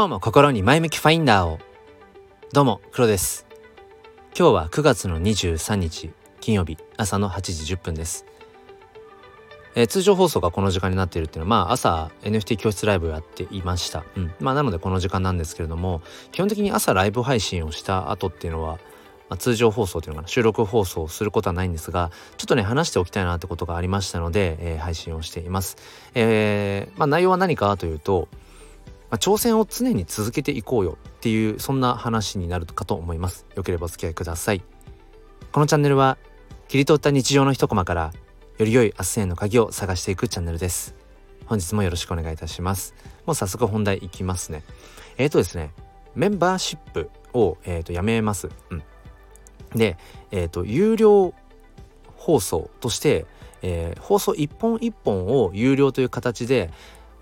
今日も心に前向きファインダーをどうも黒です今日は9月の23日金曜日朝の8時10分ですえー、通常放送がこの時間になっているっていうのは、まあ、朝 NFT 教室ライブをやっていました。うん。まあ、なのでこの時間なんですけれども、基本的に朝ライブ配信をした後っていうのは、まあ、通常放送というのかな収録放送をすることはないんですがちょっとね話しておきたいなってことがありましたので、えー、配信をしています。えー、まあ、内容は何かというと、まあ、挑戦を常に続けていこうよっていうそんな話になるかと思います。よければお付き合いください。このチャンネルは切り取った日常の一コマからより良い明日への鍵を探していくチャンネルです。本日もよろしくお願いいたします。もう早速本題いきますね。えっ、ー、とですね、メンバーシップを、えー、とやめます。うん。で、えっ、ー、と、有料放送として、えー、放送一本一本を有料という形で、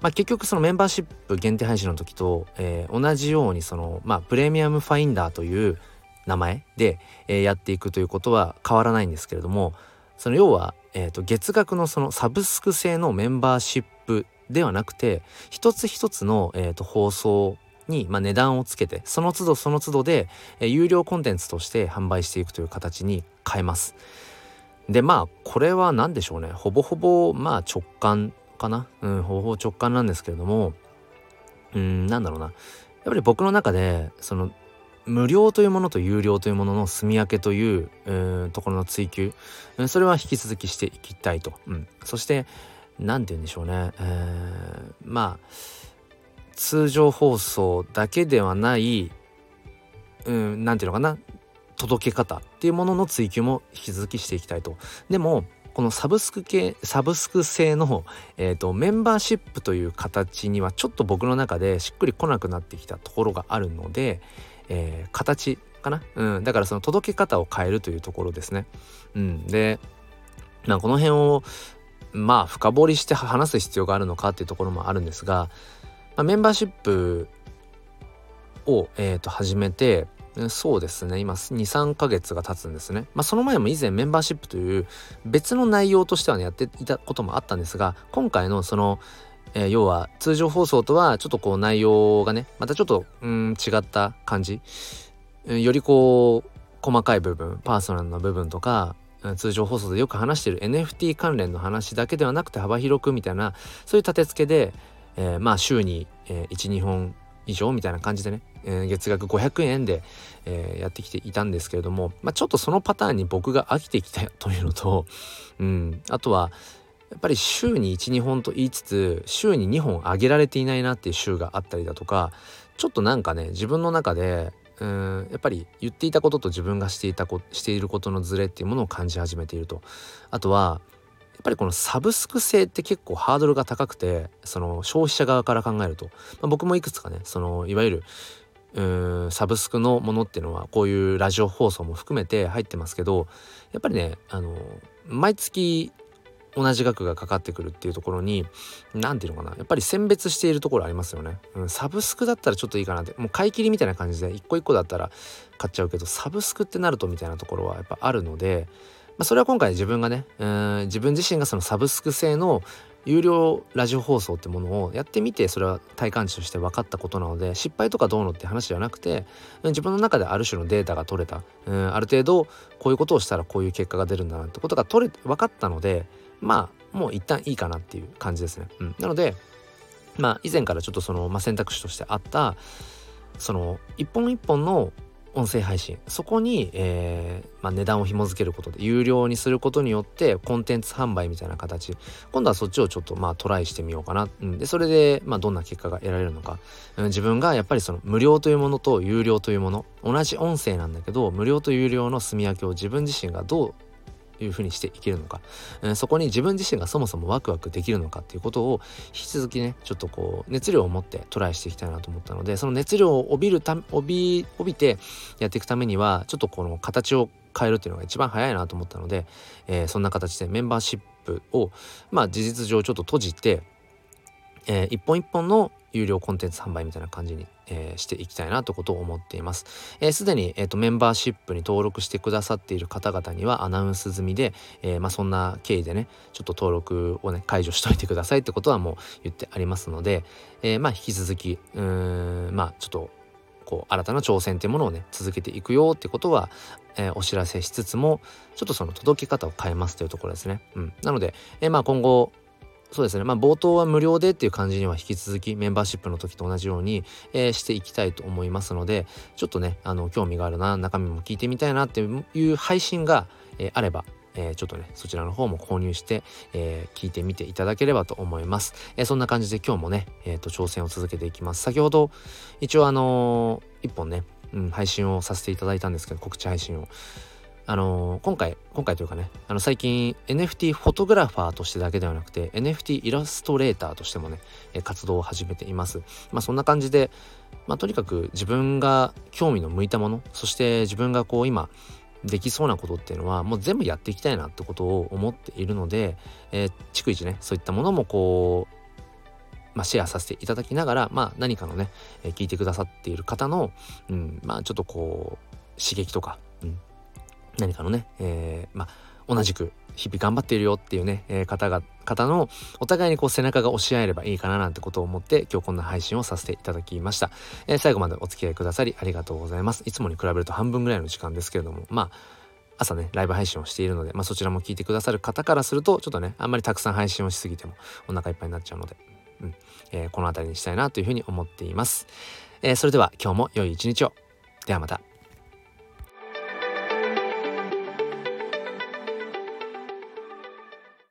まあ、結局そのメンバーシップ限定配信の時と、えー、同じようにその、まあ、プレミアムファインダーという名前で、えー、やっていくということは変わらないんですけれどもその要は、えーと、月額のそのサブスク制のメンバーシップではなくて一つ一つの、えーと放送に、まあ、値段をつけてその都度その都度で、えー、有料コンテンツとして販売していくという形に変えます。でまあこれは何でしょうねほぼほぼまあ直感かな、うん、ほぼほぼ直感なんですけれども。うんなんだろうな。やっぱり僕の中でその無料というものと有料というものの住み分けといううところの追求。それは引き続きしていきたいと、うん、そして何て言うんでしょうね、えー、まあ通常放送だけではないうん何て言うのかな。届け方っていうものの追求も引き続きしていきたいと。でもこのサブスク系サブスク製の、えーと、メンバーシップという形にはちょっと僕の中でしっくりこなくなってきたところがあるので、えー、形かな、うん、だからその届け方を変えるというところですね。うん、で、まあ、この辺をまあ深掘りして話す必要があるのかっていうところもあるんですがまあ、メンバーシップを、えー、と始めてそうですね。今23ヶ月が経つんですね、まあ、その前も以前メンバーシップという別の内容としてはねやっていたこともあったんですが今回のその、えー、要は通常放送とはちょっとこう内容がねまたちょっとうん違った感じ。よりこう細かい部分パーソナルな部分とか通常放送でよく話してる NFT 関連の話だけではなくて幅広くみたいなそういう立て付けでえー、まあ週に、えー、12本以上みたいな感じでね、月額500円で、やってきていたんですけれども、まあ、ちょっとそのパターンに僕が飽きてきたというのと、うん、あとはやっぱり週に12本と言いつつ週に2本上げられていないなっていう週があったりだとかちょっとなんかね自分の中でうんやっぱり言っていたことと自分がしていたこしていることのズレっていうものを感じ始めていると。あとはやっぱりこのサブスク制って結構ハードルが高くてその消費者側から考えると、まあ、僕もいくつかねそのいわゆるうんサブスクのものっていうのはこういうラジオ放送も含めて入ってますけどやっぱりねあの毎月同じ額がかかってくるっていうところに何て言うのかなやっぱり選別しているところありますよね、うん、サブスクだったらちょっといいかなってもう買い切りみたいな感じで一個一個だったら買っちゃうけどサブスクってなるとみたいなところはやっぱあるのでまあ、それは今回自分がねうん自分自身がそのサブスク製の有料ラジオ放送ってものをやってみてそれは体感値として分かったことなので失敗とかどうのって話ではなくて自分の中である種のデータが取れたうんある程度こういうことをしたらこういう結果が出るんだなってことが取れ分かったのでまあもう一旦いいかなっていう感じですね。うん、なのでまあ以前からちょっとその、まあ、選択肢としてあったその一本一本の音声配信。そこに、えーまあ、値段を紐付けることで有料にすることによってコンテンツ販売みたいな形。今度はそっちをちょっとまあトライしてみようかな、うん、でそれで、まあ、どんな結果が得られるのか、うん、自分がやっぱりその無料というものと有料というもの。同じ音声なんだけど無料と有料の住み分けを自分自身がどういうふうにしていけるのか、えー、そこに自分自身がそもそもワクワクできるのかっていうことを引き続きねちょっとこう熱量を持ってトライしていきたいなと思ったのでその熱量を帯びるた帯びてやっていくためにはちょっとこの形を変えるっていうのが一番早いなと思ったので、えー、そんな形でメンバーシップをまあ事実上ちょっと閉じて、えー、一本一本の有料コンテンツ販売みたいな感じにえー、していきたいなということを思っています。す、えー、で、に、えーと、メンバーシップに登録してくださっている方々にはアナウンス済みで、えー、まあ、そんな経緯でねちょっと登録をね解除しといてくださいってことはもう言ってありますので、え、まあ引き続きうーまあちょっとこう新たな挑戦っていうものをね続けていくよってことは、え、お知らせしつつもちょっとその届け方を変えますというところですね。うん、なので、え、まあ今後そうですね。まあ冒頭は無料でっていう感じには引き続きメンバーシップの時と同じように、えー、していきたいと思いますので、ちょっとね、あの、興味があるな、中身も聞いてみたいなっていう配信が、えー、あれば、えー、ちょっとね、そちらの方も購入して、えー、聞いてみていただければと思います。えー、そんな感じで今日もね、えっ、と、挑戦を続けていきます。先ほど、一応あの一本ね、うん、配信をさせていただいたんですけど、告知配信を。あのー、今回、今回というかね、あの最近 NFT フォトグラファーとしてだけではなくて NFT イラストレーターとしてもね、え活動を始めています。まあそんな感じで、まあとにかく自分が興味の向いたもの、そして自分がこう今できそうなことっていうのはもう全部やっていきたいなってことを思っているので、えー、逐一ね、そういったものもこう、まあ、シェアさせていただきながら、まあ、何かのね、えー、聞いてくださっている方の、うん、まあ、ちょっとこう、刺激とか、何かのね、えー、まあ、同じく日々頑張っているよっていうね、えー、方が、方のお互いにこう背中が押し合えればいいかななんてことを思って今日こんな配信をさせていただきました。えー、最後までお付き合いくださりありがとうございます。いつもに比べると半分ぐらいの時間ですけれども、まあ、朝ね、ライブ配信をしているので、まあそちらも聞いてくださる方からすると、ちょっとね、あんまりたくさん配信をしすぎてもお腹いっぱいになっちゃうので、うん、えー、この辺りにしたいなというふうに思っています。えー、それでは今日も良い一日を。ではまた。